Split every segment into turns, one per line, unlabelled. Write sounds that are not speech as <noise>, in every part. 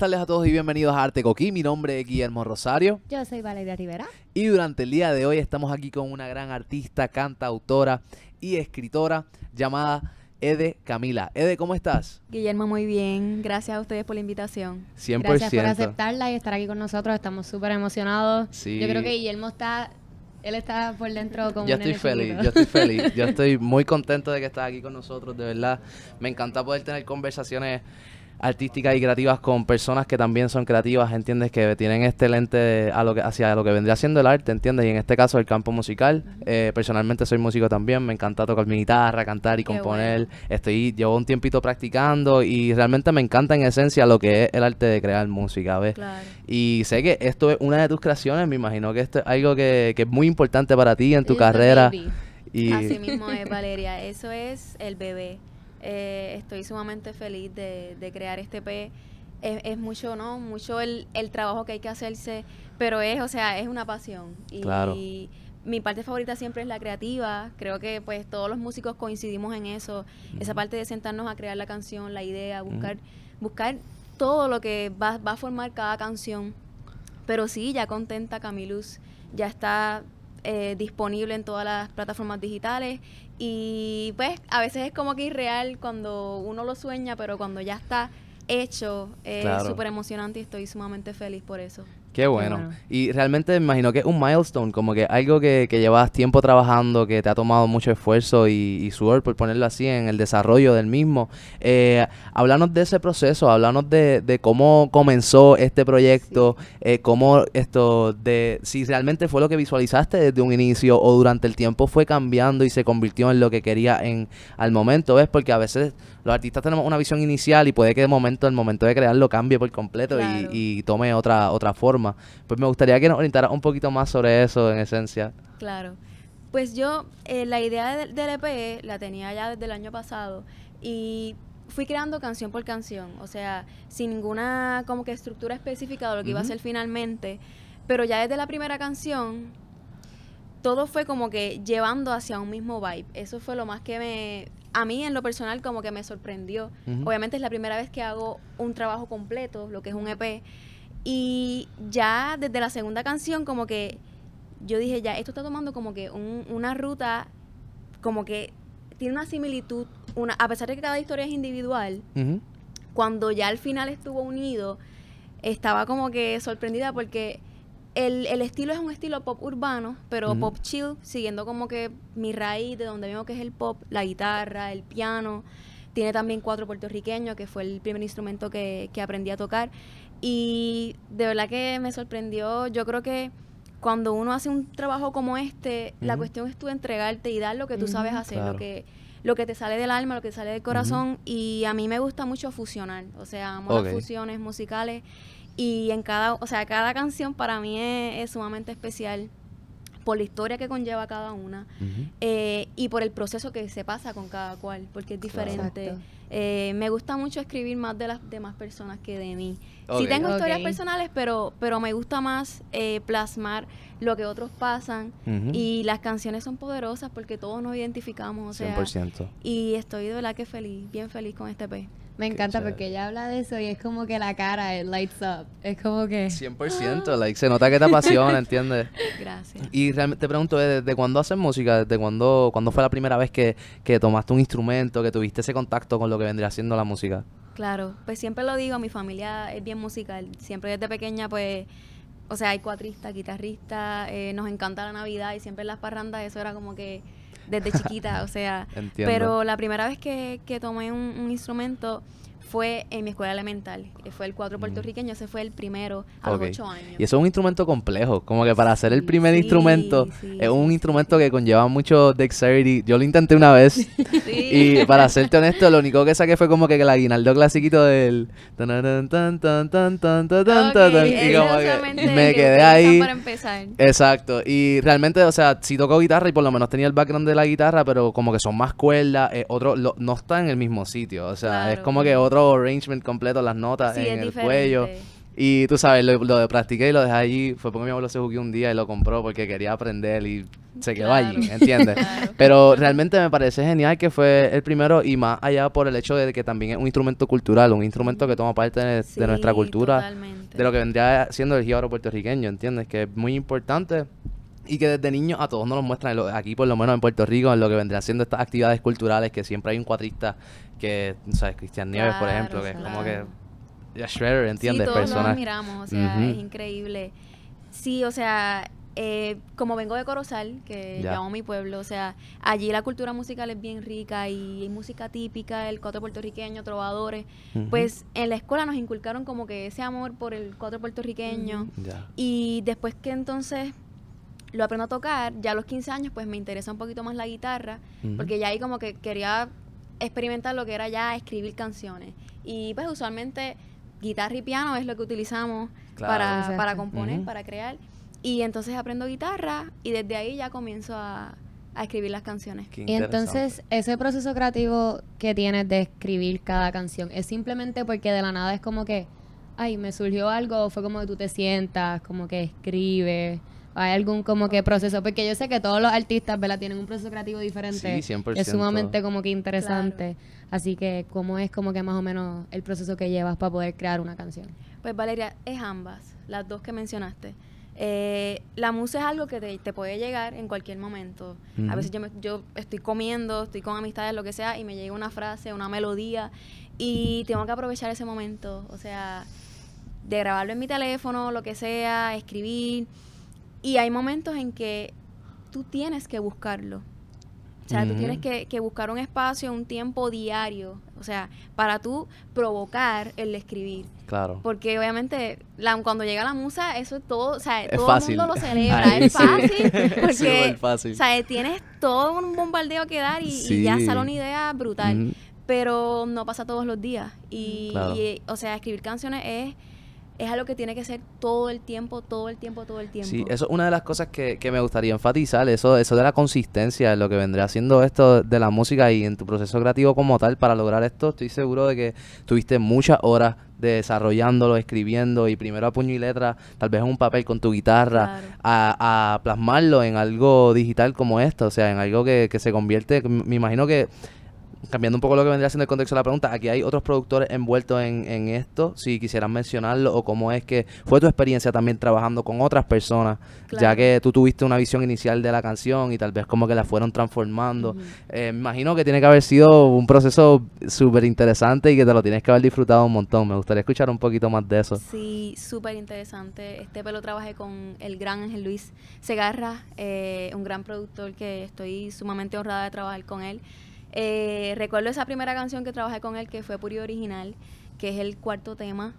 tardes a todos y bienvenidos a Arte Coquí. Mi nombre es Guillermo Rosario.
Yo soy Valeria Rivera.
Y durante el día de hoy estamos aquí con una gran artista, cantautora y escritora llamada Ede Camila. Ede, ¿cómo estás?
Guillermo, muy bien. Gracias a ustedes por la invitación.
100%.
Gracias por aceptarla y estar aquí con nosotros. Estamos súper emocionados.
Sí.
Yo creo que Guillermo está... Él está por dentro como
Yo estoy feliz, yo estoy <laughs> feliz. Yo estoy muy contento de que estás aquí con nosotros, de verdad. Me encanta poder tener conversaciones artísticas y creativas con personas que también son creativas, ¿entiendes? Que tienen este lente a lo que, hacia lo que vendría siendo el arte, ¿entiendes? Y en este caso el campo musical. Eh, personalmente soy músico también, me encanta tocar mi guitarra, cantar y
Qué
componer. Estoy, llevo un tiempito practicando y realmente me encanta en esencia lo que es el arte de crear música, ¿ves?
Claro.
Y sé que esto es una de tus creaciones, me imagino que esto es algo que, que es muy importante para ti en tu carrera.
baby.
Y
Así mismo es, Valeria. Eso es el bebé. Eh, estoy sumamente feliz de, de crear este EP. Es, es mucho, ¿no? Mucho el, el trabajo que hay que hacerse, pero es, o sea, es una pasión. Y
Claro.
mi parte favorita siempre es la creativa. Creo que pues todos los músicos coincidimos en eso. Esa parte de sentarnos a crear la canción, la idea, buscar, buscar todo lo que va, va a formar cada canción. Pero sí, ya contenta Camilus, ya está eh, disponible en todas las plataformas digitales y pues a veces es como que irreal cuando uno lo sueña, pero cuando ya está hecho es
Claro.
súper emocionante y estoy sumamente feliz por eso.
Qué bueno.
bueno.
Y realmente me imagino que es un milestone, como que algo que, que llevas tiempo trabajando, que te ha tomado mucho esfuerzo y, y sudor, por ponerlo así, en el desarrollo del mismo. Eh, háblanos de ese proceso, háblanos de, de cómo comenzó este proyecto, eh, cómo esto, de si realmente fue lo que visualizaste desde un inicio o durante el tiempo fue cambiando y se convirtió en lo que quería en al momento, ¿ves? Porque a veces los artistas tenemos una visión inicial y puede que de momento, el momento de crearlo cambie por completo y-
Claro.
y, tome otra, otra forma. Pues me gustaría que nos orientaras un poquito más sobre eso en esencia.
Claro. Pues yo eh, la idea del, del EP la tenía ya desde el año pasado y fui creando canción por canción, o sea, sin ninguna como que estructura específica de lo que iba a ser finalmente, pero ya desde la primera canción todo fue como que llevando hacia un mismo vibe. Eso fue lo más que me a mí en lo personal como que me sorprendió. Obviamente es la primera vez que hago un trabajo completo, lo que es un EP. Y ya desde la segunda canción como que yo dije, ya, esto está tomando como que un- una ruta, como que tiene una similitud, una, a pesar de que cada historia es individual, cuando ya al final estuvo unido, estaba como que sorprendida porque el, el estilo es un estilo pop urbano, pero pop chill, siguiendo como que mi raíz de donde veo que es el pop, la guitarra, el piano. Tiene también cuatro puertorriqueños, que fue el primer instrumento que, que aprendí a tocar. Y de verdad que me sorprendió. Yo creo que cuando uno hace un trabajo como este, la cuestión es tú entregarte y dar lo que tú sabes hacer,
Claro.
lo que lo que te sale del alma, lo que sale del corazón y a mí me gusta mucho fusionar, o sea, amo las fusiones musicales y en cada, o sea, cada canción para mí es, es sumamente especial por la historia que conlleva cada una eh, y por el proceso que se pasa con cada cual, porque es diferente. Eh, me gusta mucho escribir más de las demás personas que de mí. Sí tengo historias personales, pero, pero me gusta más eh, plasmar lo que otros pasan y las canciones son poderosas porque todos nos identificamos, o sea,
100%.
y estoy de verdad que feliz, bien feliz con este P.
Me encanta
chévere.
porque ella habla de eso y es como que la cara, it lights up. Es como que...
100%, like, se nota que te apasiona, ¿entiendes? <laughs>
Gracias.
Y realmente te pregunto, ¿eh, ¿desde cuándo haces música? ¿Desde cuándo, cuándo fue la primera vez que, que tomaste un instrumento, que tuviste ese contacto con lo que vendría siendo la música?
Claro, pues siempre lo digo, mi familia es bien musical. Siempre desde pequeña, pues, o sea, hay cuatristas, guitarristas, eh, nos encanta la Navidad y siempre en las parrandas eso era como que desde chiquita, o sea. <laughs>
Entiendo.
Pero la primera vez que, que tomé un, un instrumento fue en mi escuela elemental. Eh, fue el cuatro
mm.
puertorriqueño, ese fue el primero a
okay.
los ocho años.
Y eso es un instrumento complejo, como que para hacer el primer instrumento, es un instrumento que conlleva mucho dexterity. Yo lo intenté una vez <laughs> y para serte honesto, lo único que saqué fue como que el aguinaldo clasiquito del... Tan, okay, y como que me quedé ahí.
Para empezar.
Exacto. Y realmente, o sea, si toco guitarra y por lo menos tenía el background de la guitarra, pero como que son más cuerdas, eh, otro, no está en el mismo sitio. O sea, es como que otro arrangement completo, las notas
Sí,
en el
diferente.
cuello. Y tú sabes, lo, lo practiqué y lo dejé allí, fue porque mi abuelo se jugué un día y lo compró porque quería aprender y se quedó
Claro.
allí, ¿entiendes? <laughs>
Claro.
Pero realmente me parece genial que fue el primero y más allá por el hecho de que también es un instrumento cultural, un instrumento que toma parte de, de nuestra cultura,
totalmente.
de lo que vendría siendo el jíbaro puertorriqueño, ¿entiendes? Que es muy importante y que desde niños a todos nos lo muestran, aquí por lo menos en Puerto Rico, en lo que vendría siendo estas actividades culturales, que siempre hay un cuatrista que, ¿sabes? Cristian Nieves, por
Claro,
ejemplo, que es como
claro.
que... Ya Shredder, ¿entiendes?
Sí, todos
Personas...
nos admiramos, o sea,
Ujú.
es increíble. Sí, o sea, eh, como vengo de Corozal, que
Ya.
llamo mi pueblo, o sea, allí la cultura musical es bien rica y hay música típica, el cuatro puertorriqueño, trovadores.
Ujú.
Pues en la escuela nos inculcaron como que ese amor por el cuatro puertorriqueño.
Ya.
Y después que entonces lo aprendo a tocar, ya a los 15 años, pues me interesa un poquito más la guitarra, porque ya ahí como que quería experimentar lo que era ya escribir canciones. Y pues usualmente guitarra y piano es lo que utilizamos
Claro.
para, para componer, para crear. Y entonces aprendo guitarra y desde ahí ya comienzo a, a escribir las canciones.
Qué
Y entonces, ese proceso creativo que tienes de escribir cada canción, ¿es simplemente porque de la nada es como que, ay, me surgió algo, o fue como que tú te sientas, como que escribes? ¿Hay algún como que proceso? Porque yo sé que todos los artistas, ¿verdad? Tienen un proceso creativo diferente.
Sí, 100%.
Es sumamente como que interesante. Así que, ¿cómo es como que más o menos el proceso que llevas para poder crear una canción?
Pues Valeria, es ambas, las dos que mencionaste. Eh, la música es algo que te, te puede llegar en cualquier momento. A veces yo, me- yo estoy comiendo, estoy con amistades, lo que sea, y me llega una frase, una melodía, y tengo que aprovechar ese momento. O sea, de grabarlo en mi teléfono, lo que sea, escribir. Y hay momentos en que tú tienes que buscarlo. O sea, tú tienes que, que buscar un espacio, un tiempo diario, o sea, para tú provocar el escribir.
Claro.
Porque obviamente la- cuando llega la musa, eso es todo, o sea,
Es
todo
fácil.
el mundo lo celebra, <laughs> es
sí.
fácil, <laughs> porque
fácil.
o sea, tienes todo un bombardeo que dar y, y ya sale una idea brutal, pero no pasa todos los días. Y,
Claro.
y, o sea, escribir canciones es, es algo que tiene que ser todo el tiempo, todo el tiempo, todo el tiempo.
Sí, eso es una de las cosas que, que me gustaría enfatizar, eso, eso de la consistencia, lo que vendría haciendo esto de la música y en tu proceso creativo como tal para lograr esto, estoy seguro de que tuviste muchas horas de desarrollándolo, escribiendo y primero a puño y letra, tal vez en un papel con tu guitarra,
Claro.
a, a plasmarlo en algo digital como esto, o sea, en algo que, que se convierte, me imagino que cambiando un poco lo que vendría siendo el contexto de la pregunta, aquí hay otros productores envueltos en, en esto, si quisieran mencionarlo, o cómo es que fue tu experiencia también trabajando con otras personas, ya que tú tuviste una visión inicial de la canción y tal vez como que la fueron transformando. Eh, me imagino que tiene que haber sido un proceso súper interesante y que te lo tienes que haber disfrutado un montón. Me gustaría escuchar un poquito más de eso.
Sí, súper interesante. Este pelo trabajé con el gran Ángel Luis Segarra, eh, un gran productor que estoy sumamente honrada de trabajar con él. Eh, recuerdo esa primera canción que trabajé con él, que fue Puri Original, que es el cuarto tema.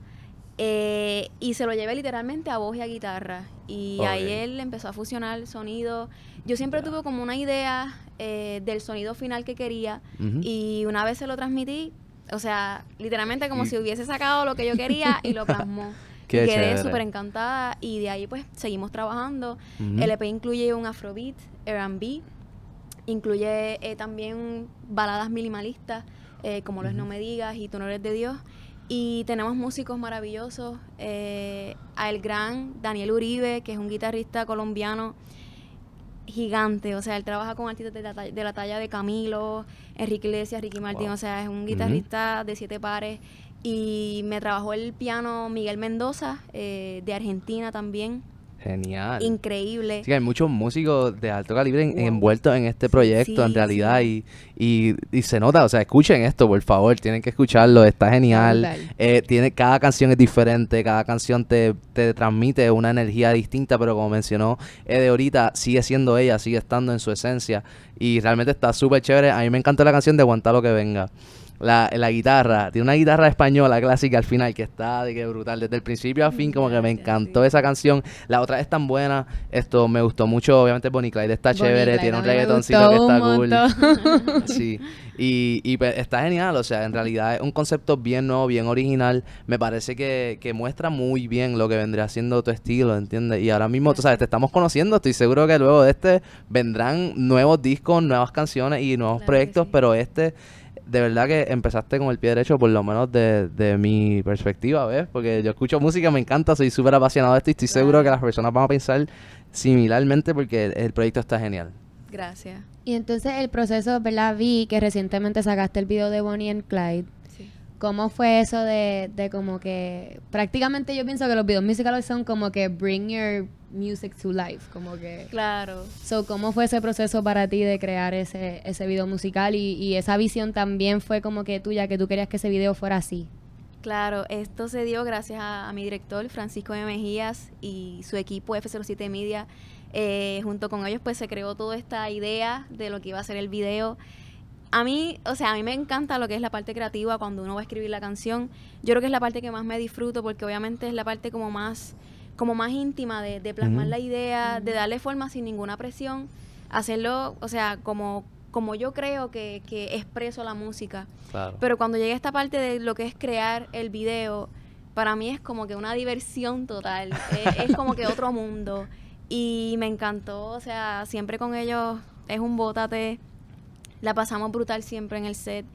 eh, y se lo llevé literalmente a voz y a guitarra. Y ahí él empezó a fusionar el sonido. Yo siempre tuve como una idea eh, del sonido final que quería. Y una vez se lo transmití, o sea, literalmente como si hubiese sacado lo que yo quería y lo <laughs> plasmó.
Qué
quedé súper encantada y de ahí pues seguimos trabajando. El EP incluye un afrobeat, R&B, incluye eh, también baladas minimalistas eh, como Los No Me Digas y Tú No Eres de Dios. Y tenemos músicos maravillosos, eh, a el gran Daniel Uribe, que es un guitarrista colombiano gigante, o sea, él trabaja con artistas de la, talla, de la talla de Camilo, Enrique Iglesias, Ricky Martin,
Wow.
o sea, es un guitarrista de siete pares. Y me trabajó el piano Miguel Mendoza, eh, de Argentina también,
Genial.
increíble.
Sí, hay muchos músicos de alto calibre
Wow.
envueltos en este proyecto, en realidad,
sí.
y, y, y se nota, o sea, escuchen esto, por favor, tienen que escucharlo, está genial. Eh, tiene, cada canción es diferente, cada canción te, te transmite una energía distinta, pero como mencionó Ede ahorita, sigue siendo ella, sigue estando en su esencia, y realmente está súper chévere. A mí me encantó la canción de Aguantar lo que venga. La, la guitarra, tiene una guitarra española clásica al final que está de que brutal. Desde el principio a fin, como que me encantó esa canción. La otra es tan buena. Esto me gustó mucho. Obviamente, Bonnie Clyde está
Bonnie
chévere.
Clyde,
Tiene un reggaetoncito que está cool. <laughs> Sí, y, y pues, está genial, o sea, en realidad es un concepto bien nuevo, bien original, me parece que, que muestra muy bien lo que vendría siendo tu estilo, ¿entiendes? Y ahora mismo, tú sabes, te estamos conociendo, estoy seguro que luego de este vendrán nuevos discos, nuevas canciones y nuevos
Claro
proyectos,
sí.
pero este, de verdad que empezaste con el pie derecho, por lo menos de, de mi perspectiva, ¿ves? Porque yo escucho música, me encanta, soy súper apasionado de esto y estoy seguro que las personas van a pensar similarmente porque el, el proyecto está genial.
Gracias.
Y entonces el proceso, ¿verdad? Vi que recientemente sacaste el video de Bonnie and Clyde.
Sí.
¿Cómo fue eso de, de como que prácticamente yo pienso que los videos musicales son como que bring your music to life, como que
Claro.
So, ¿cómo fue ese proceso para ti de crear ese, ese video musical y, y esa visión también fue como que tuya, que tú querías que ese video fuera así?
Claro, esto se dio gracias a, a mi director Francisco de Mejías y su equipo F07 Media. Eh, junto con ellos pues se creó toda esta idea de lo que iba a ser el video. A mí, o sea, a mí me encanta lo que es la parte creativa cuando uno va a escribir la canción. Yo creo que es la parte que más me disfruto porque obviamente es la parte como más, como más íntima de, de plasmar la idea, de darle forma sin ninguna presión, hacerlo, o sea, como, como yo creo que, que expreso la música.
Claro.
Pero cuando llega esta parte de lo que es crear el video, para mí es como que una diversión total. es, es <laughs> como que otro mundo. Y me encantó, o sea, siempre con ellos es un bótate. La pasamos brutal siempre en el set.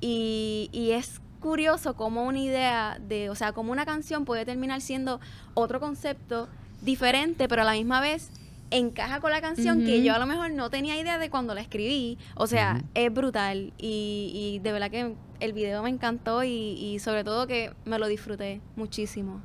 Y, y es curioso cómo una idea de, o sea, como una canción puede terminar siendo otro concepto diferente, pero a la misma vez encaja con la canción que yo a lo mejor no tenía idea de cuando la escribí. O sea, es brutal. Y, y de verdad que el video me encantó y, y sobre todo que me lo disfruté muchísimo.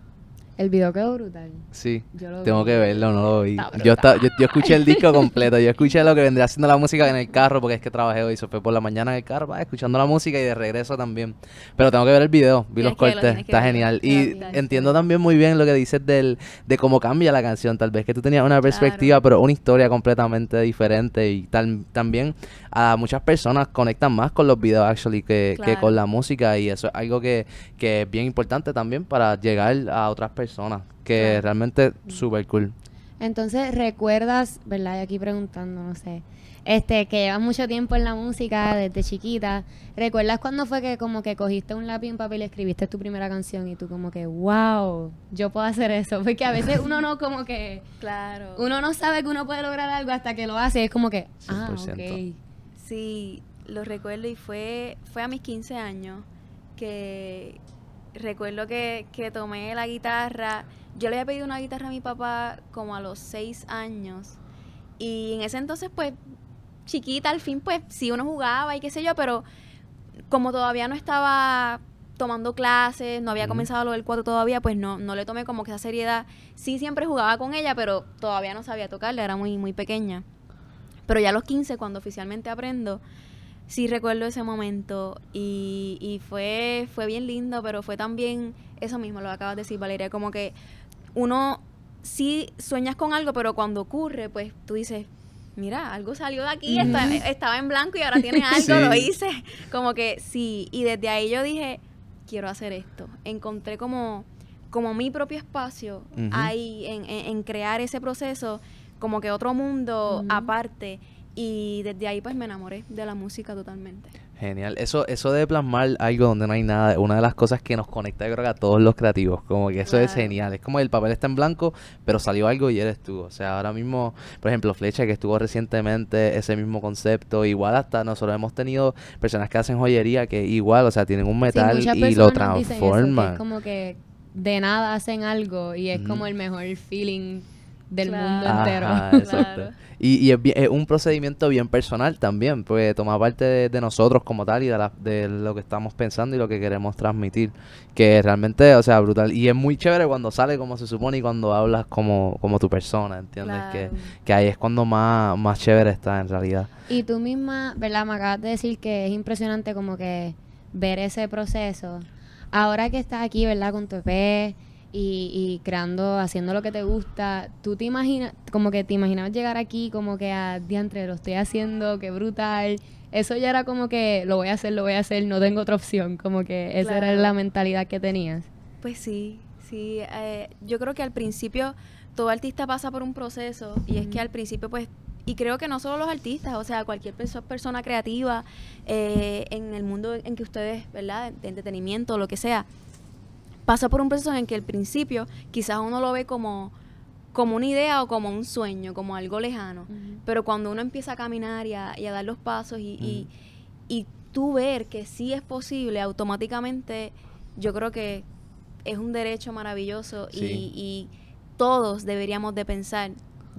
El video quedó brutal.
Sí.
Yo lo
Tengo
vi.
que verlo, no lo vi.
Está
Yo,
brutal.
yo, yo escuché el disco <laughs> completo, yo escuché lo que vendría haciendo la música en el carro, porque es que trabajé hoy, eso fue por la mañana en el carro, va, escuchando la música y de regreso también. Pero tengo que ver el video, vi los cortes, está genial. Y entiendo también muy bien lo que dices del, de cómo cambia la canción, tal vez que tú tenías una perspectiva, pero una historia completamente diferente y tal, también a muchas personas conectan más con los videos actually que, que con la música y eso es algo que, que es bien importante también para llegar a otras personas, que
Claro.
realmente súper cool.
Entonces, ¿recuerdas, verdad? Y aquí preguntando, no sé. Este, que llevas mucho tiempo en la música desde chiquita. ¿Recuerdas cuándo fue que como que cogiste un lápiz y un papel y escribiste tu primera canción y tú como que, wow, yo puedo hacer eso? <laughs> Porque a veces uno no como que,
Claro.
uno no sabe que uno puede lograr algo hasta que lo hace. y Es como que, ah,
100%.
ok.
Sí, lo recuerdo y fue, fue a mis 15 años que recuerdo que, que tomé la guitarra. Yo le había pedido una guitarra a mi papá como a los 6 años. Y en ese entonces, pues, chiquita, al fin, pues, sí uno jugaba y qué sé yo, pero como todavía no estaba tomando clases, no había comenzado lo del cuatro todavía, pues no, no le tomé como que esa seriedad. Sí siempre jugaba con ella, pero todavía no sabía tocarla, era muy, muy pequeña. Pero ya a los 15, cuando oficialmente aprendo, sí recuerdo ese momento y, y fue, fue bien lindo, pero fue también eso mismo, lo acabas de decir, Valeria, como que uno sí sueñas con algo, pero cuando ocurre, pues tú dices, mira, algo salió de aquí, estaba en blanco y ahora tiene <laughs> algo,
Sí.
lo hice. Como que sí, y desde ahí yo dije, quiero hacer esto. Encontré como, como mi propio espacio ahí en, en- en crear ese proceso, como que otro mundo aparte. Y desde ahí pues me enamoré de la música totalmente.
Genial. Eso, eso de plasmar algo donde no hay nada, es una de las cosas que nos conecta, yo creo que a todos los creativos. Como que eso es genial. Es como el papel está en blanco, pero salió algo y eres tú. O sea, ahora mismo, por ejemplo, Flecha, que estuvo recientemente, ese mismo concepto. Igual hasta nosotros hemos tenido personas que hacen joyería que igual, o sea, tienen un metal y lo
dicen eso, que
transforman.
es como que de nada hacen algo y es como el mejor feeling del
Claro.
mundo
Ajá,
entero. <laughs>
exacto.
Claro.
Y, y es, bien- es un procedimiento bien personal también, pues toma parte de, de nosotros como tal y de, la- de lo que estamos pensando y lo que queremos transmitir, que realmente, o sea, brutal. Y es muy chévere cuando sale como se supone y cuando hablas como, como tu persona, ¿entiendes? Que,
Claro.
que ahí es cuando más, más chévere está en realidad.
Y tú misma, ¿verdad? Me acabas de decir que es impresionante como que ver ese proceso. Ahora que estás aquí, ¿verdad? Con tu EP y, y creando, haciendo lo que te gusta, ¿tú te imaginas, como que te imaginabas llegar aquí como que a diantre, lo estoy haciendo, qué brutal? Eso ya era como que lo voy a hacer, lo voy a hacer, no tengo otra opción, como que esa era la mentalidad que tenías.
Pues sí, sí. eh, yo creo que al principio todo artista pasa por un proceso y es que al principio pues, y creo que no solo los artistas, o sea, cualquier perso- persona creativa eh, en el mundo en que ustedes, ¿verdad? De entretenimiento lo que sea, pasa por un proceso en que al principio quizás uno lo ve como, como una idea o como un sueño, como algo lejano. Pero cuando uno empieza a caminar y a, y a dar los pasos y, y, y tú ver que sí es posible, automáticamente yo creo que es un derecho maravilloso y,
Sí.
y todos deberíamos de pensar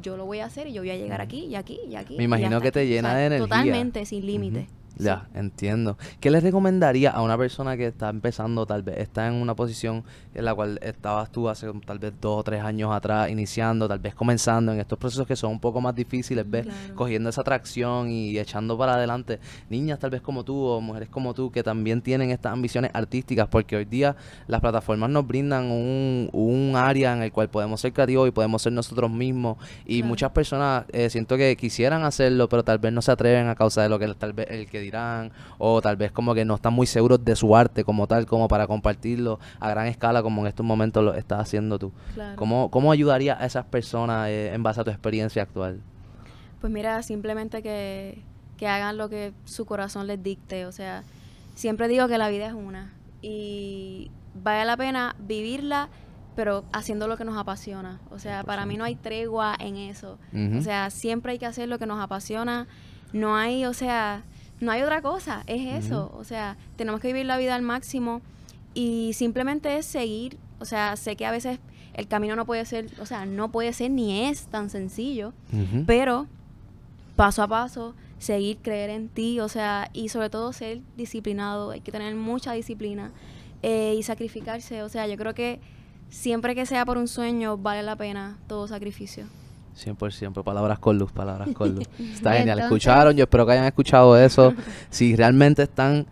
yo lo voy a hacer y yo voy a llegar aquí y aquí y aquí.
Me imagino que te llena de energía.
Totalmente, sin límite.
Ya, entiendo. ¿Qué le recomendaría a una persona que está empezando, tal vez está en una posición en la cual estabas tú hace tal vez dos o tres años atrás, iniciando, tal vez comenzando en estos procesos que son un poco más difíciles, ves,
Claro.
cogiendo esa atracción y echando para adelante niñas tal vez como tú o mujeres como tú que también tienen estas ambiciones artísticas, porque hoy día las plataformas nos brindan un, un área en el cual podemos ser creativos y podemos ser nosotros mismos y
Claro.
muchas personas eh, siento que quisieran hacerlo, pero tal vez no se atreven a causa de lo que tal vez el que o tal vez como que no están muy seguros de su arte como tal, como para compartirlo a gran escala como en estos momentos lo estás haciendo tú.
Claro.
¿Cómo, cómo ayudaría a esas personas eh, en base a tu experiencia actual?
Pues mira, simplemente que, que hagan lo que su corazón les dicte. O sea, siempre digo que la vida es una y vale la pena vivirla, pero haciendo lo que nos apasiona. O sea, para mí no hay tregua en eso.
Ujú.
O sea, siempre hay que hacer lo que nos apasiona. No hay, o sea, no hay otra cosa. Es eso. O sea, tenemos que vivir la vida al máximo y simplemente es seguir. O sea, sé que a veces el camino no puede ser, o sea, no puede ser ni es tan sencillo, pero paso a paso, seguir, creer en ti, o sea, y sobre todo ser disciplinado, hay que tener mucha disciplina eh, y sacrificarse, o sea, yo creo que siempre que sea por un sueño vale la pena todo sacrificio.
100%, palabras con luz, palabras con luz. <laughs> Está genial.
entonces-
Escucharon, yo espero que hayan escuchado eso. <laughs> Si realmente están,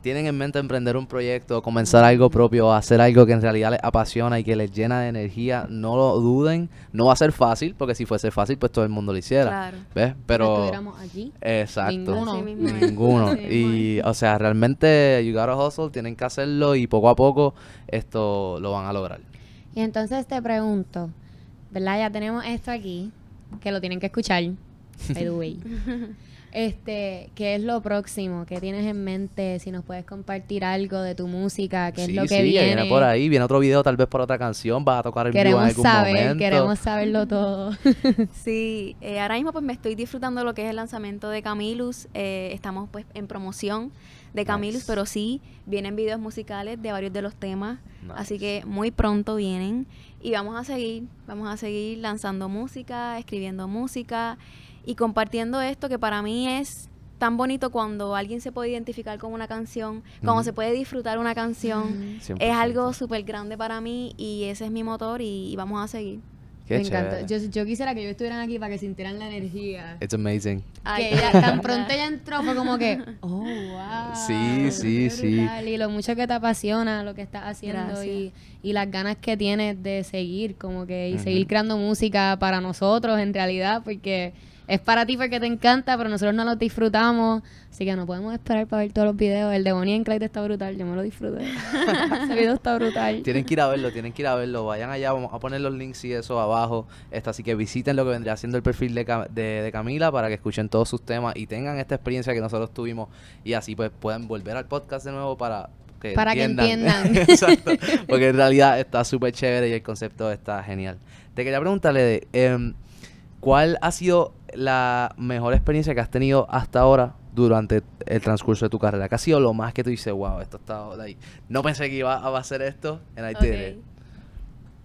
tienen en mente emprender un proyecto, comenzar algo propio, hacer algo que en realidad les apasiona y que les llena de energía, no lo duden. No va a ser fácil, porque si fuese fácil, pues todo el mundo lo hiciera.
Claro.
¿Ves? Pero...
estuviéramos aquí.
Exacto.
Ninguno.
Ninguno. <laughs> Y, o sea, realmente, you gotta hustle, tienen que hacerlo y poco a poco esto lo van a lograr.
Y entonces te pregunto, ¿verdad? Ya tenemos esto aquí, que lo tienen que escuchar, <laughs> by the way. Este, ¿qué es lo próximo? ¿Qué tienes en mente? Si nos puedes compartir algo de tu música, qué
sí,
es lo que
sí,
viene.
viene por ahí, viene otro video tal vez por otra canción, vas a tocar en vivo en
Queremos
algún
saber,
momento.
queremos saberlo todo. <laughs>
Sí, eh, ahora mismo pues me estoy disfrutando lo que es el lanzamiento de Camilus. eh, estamos pues en promoción de Camilus,
Nice.
pero sí vienen videos musicales de varios de los temas. Así que muy pronto vienen. Y vamos a seguir, vamos a seguir lanzando música, escribiendo música y compartiendo esto que para mí es tan bonito cuando alguien se puede identificar con una canción, cuando se puede disfrutar una canción.
Ujú.
100%.
Es algo súper grande para mí y ese es mi motor y, y vamos a seguir.
Qué
Me encanta.
chévere.
Yo, yo quisiera que ellos estuvieran aquí para que sintieran la energía.
It's amazing.
Ay,
que ella, tan pronto ella entró fue como que, <laughs> oh, wow.
Sí, sí, sí.
Y lo mucho que te apasiona lo que estás haciendo y, y las ganas que tienes de seguir, como que, y seguir creando música para nosotros en realidad, porque es para ti porque te encanta, pero nosotros no lo disfrutamos. Así que no podemos esperar para ver todos los videos. El de Bonnie and Clyde está brutal, yo me lo disfruté. <laughs> Ese video está brutal.
Tienen que ir a verlo, tienen que ir a verlo. Vayan allá, vamos a poner los links y eso abajo. Esto, así que visiten lo que vendría siendo el perfil de, de, de Camila para que escuchen todos sus temas y tengan esta experiencia que nosotros tuvimos y así pues puedan volver al podcast de nuevo para que
Para que
entiendan.
entiendan. <laughs> <laughs>
Exacto. Porque en realidad está súper chévere y el concepto está genial. Te quería preguntarle, de, em, ¿cuál ha sido la mejor experiencia que has tenido hasta ahora durante el transcurso de tu carrera? ¿Qué ha sido lo más que tú dices, wow, esto está like, No pensé que iba a hacer esto, and I did it"?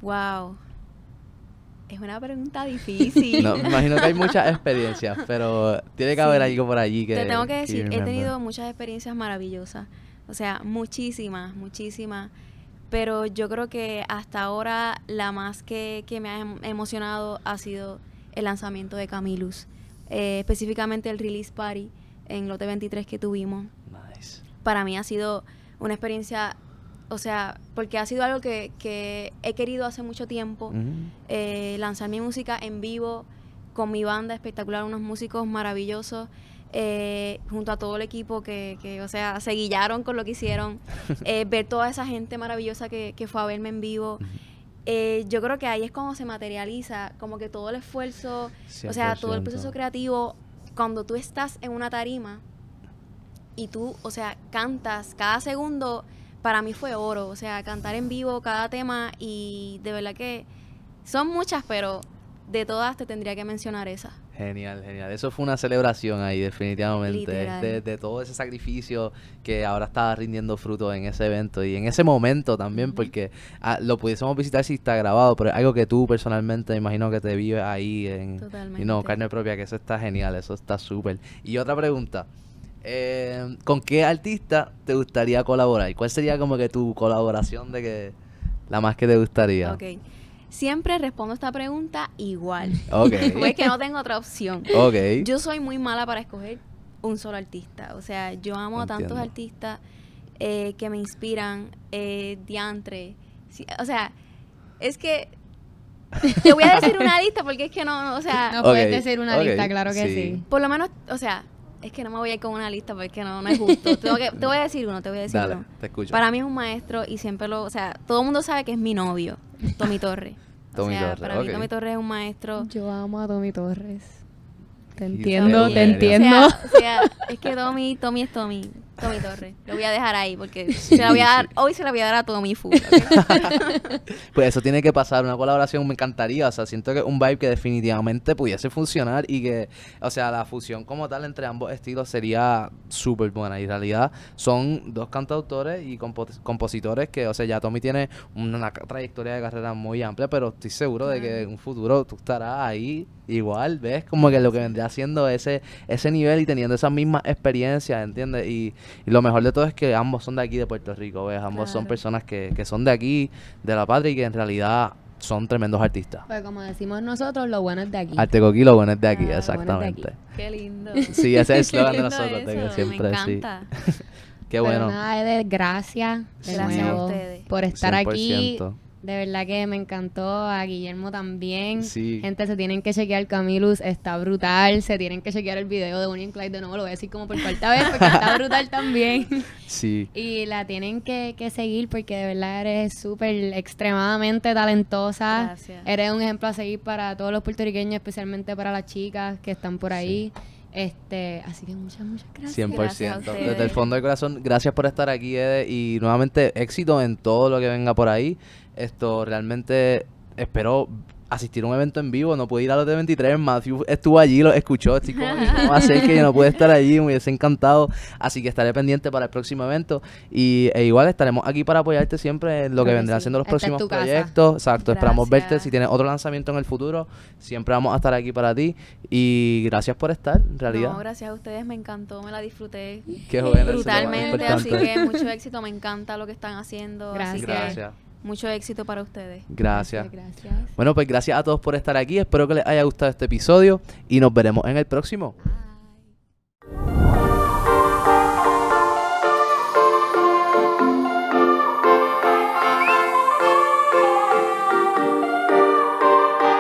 Wow. Es una pregunta difícil.
No, me imagino que hay muchas <laughs> experiencias, pero tiene que haber algo por allí que.
Te tengo que decir, he tenido muchas experiencias maravillosas. O sea, muchísimas, muchísimas. Pero yo creo que hasta ahora la más que, que me ha em- emocionado ha sido el lanzamiento de Camilus. Eh, específicamente el release party en Lote 23 que tuvimos.
Nice.
para mí ha sido una experiencia, o sea, porque ha sido algo que, que he querido hace mucho tiempo, eh, lanzar mi música en vivo con mi banda espectacular, unos músicos maravillosos, eh, junto a todo el equipo que, que, o sea, se guillaron con lo que hicieron, <laughs> eh, ver toda esa gente maravillosa que, que fue a verme en vivo. Eh, yo creo que ahí es cuando se materializa, como que todo el esfuerzo, o sea, todo el
100%.
proceso creativo, cuando tú estás en una tarima y tú, o sea, cantas cada segundo, para mí fue oro, o sea, cantar en vivo cada tema y de verdad que son muchas, pero de todas te tendría que mencionar esa.
Genial, genial. Eso fue una celebración ahí, definitivamente. De, de todo ese sacrificio que ahora está rindiendo fruto en ese evento y en ese momento también, porque ah, lo pudiésemos visitar si está grabado, pero es algo que tú personalmente me imagino que te vives ahí en
Totalmente.
y no, carne propia, que eso está genial, eso está súper. Y otra pregunta. eh, ¿Con qué artista te gustaría colaborar? ¿Cuál sería como que tu colaboración de que la más que te gustaría?
Ok. Siempre respondo esta pregunta igual. <laughs>
Ok. <laughs>
Porque que no tengo otra opción.
Ok.
Yo soy muy mala para escoger un solo artista. O sea, yo amo a tantos artistas eh, que me inspiran, eh, diantre. Sí, o sea, es que <laughs> te voy a decir una lista porque es que no, no, o sea,
No puedes decir una lista, claro que
sí.
sí.
por lo menos, o sea, es que no me voy a ir con una lista porque no, no es justo. Tengo que- te voy a decir uno, te voy a decir
Dale,
uno.
te escucho.
Para mí es un maestro y siempre lo, o sea, todo el mundo sabe que es mi novio, Tommy Torres. O
Tommy
sea,
Torres,
para mí
ok.
Tommy Torres es un maestro.
Yo amo a Tommy Torres. Te entiendo, te entiendo.
O sea, o sea, es que Tommy, Tommy es Tommy. Tommy Torres. Lo voy a dejar ahí porque se la voy a dar, <laughs> hoy se la voy a dar a Tommy. ¿ok? <laughs>
Pues eso tiene que pasar, una colaboración me encantaría, o sea, siento que un vibe que definitivamente pudiese funcionar y que, o sea, la fusión como tal entre ambos estilos sería súper buena y en realidad son dos cantautores y compo- compositores que, o sea, ya Tommy tiene una trayectoria de carrera muy amplia, pero estoy seguro de que en un futuro tú estarás ahí igual, ¿ves? Como que lo que vendría siendo ese, ese nivel y teniendo esas mismas experiencias, ¿entiendes? Y, y lo mejor de todo es que ambos son de aquí de Puerto Rico, ¿ves? Ambos son personas que, que son de aquí, de la patria y que en realidad son tremendos artistas.
Pues como decimos nosotros, lo bueno es de aquí.
Arte Coquilo, bueno, es de aquí,
Ah, bueno, es de aquí.
exactamente.
Qué lindo. <laughs>
Sí, ese es el <laughs>
Qué
eslogan de nosotros, de que
eso,
siempre,
me
sí. <laughs> Qué
Pero
bueno.
nada, Eder, gracias
Gracias a ustedes.
por estar aquí.
100%.
De verdad que me encantó, a Guillermo también.
Sí.
Gente, se tienen que chequear Camilus, está brutal. Se tienen que chequear el video de Bonnie and Clyde de nuevo, lo voy a decir como por cuarta vez porque está <laughs> brutal también.
Sí.
Y la tienen que, que seguir porque de verdad eres súper extremadamente talentosa.
Gracias.
Eres un ejemplo a seguir para todos los puertorriqueños, especialmente para las chicas que están por ahí. Este, así que muchas, muchas gracias.
100%.
Gracias a
Desde el fondo del corazón, gracias por estar aquí, Ede, y nuevamente éxito en todo lo que venga por ahí. Esto realmente espero asistir a un evento en vivo, no pude ir a los de 23, Matthew estuvo allí, lo escuchó, estoy como, ¿cómo ser que yo no pude estar allí? Me hubiese encantado, así que estaré pendiente para el próximo evento y e igual estaremos aquí para apoyarte siempre en lo que
que
vendrán
sí.
siendo los
Esta es
próximos proyectos, exacto, esperamos verte,
Gracias.
si tienes otro lanzamiento en el futuro, siempre vamos a estar aquí para ti y gracias por estar, en realidad.
No, gracias a ustedes, me encantó, me la disfruté
Qué más
brutalmente, así que mucho éxito, me encanta lo que están haciendo, así
Gracias.
que
Gracias.
Mucho éxito para ustedes.
Gracias.
Gracias.
Bueno, pues gracias a todos por estar aquí. Espero que les haya gustado este episodio y nos veremos en el próximo.
Bye.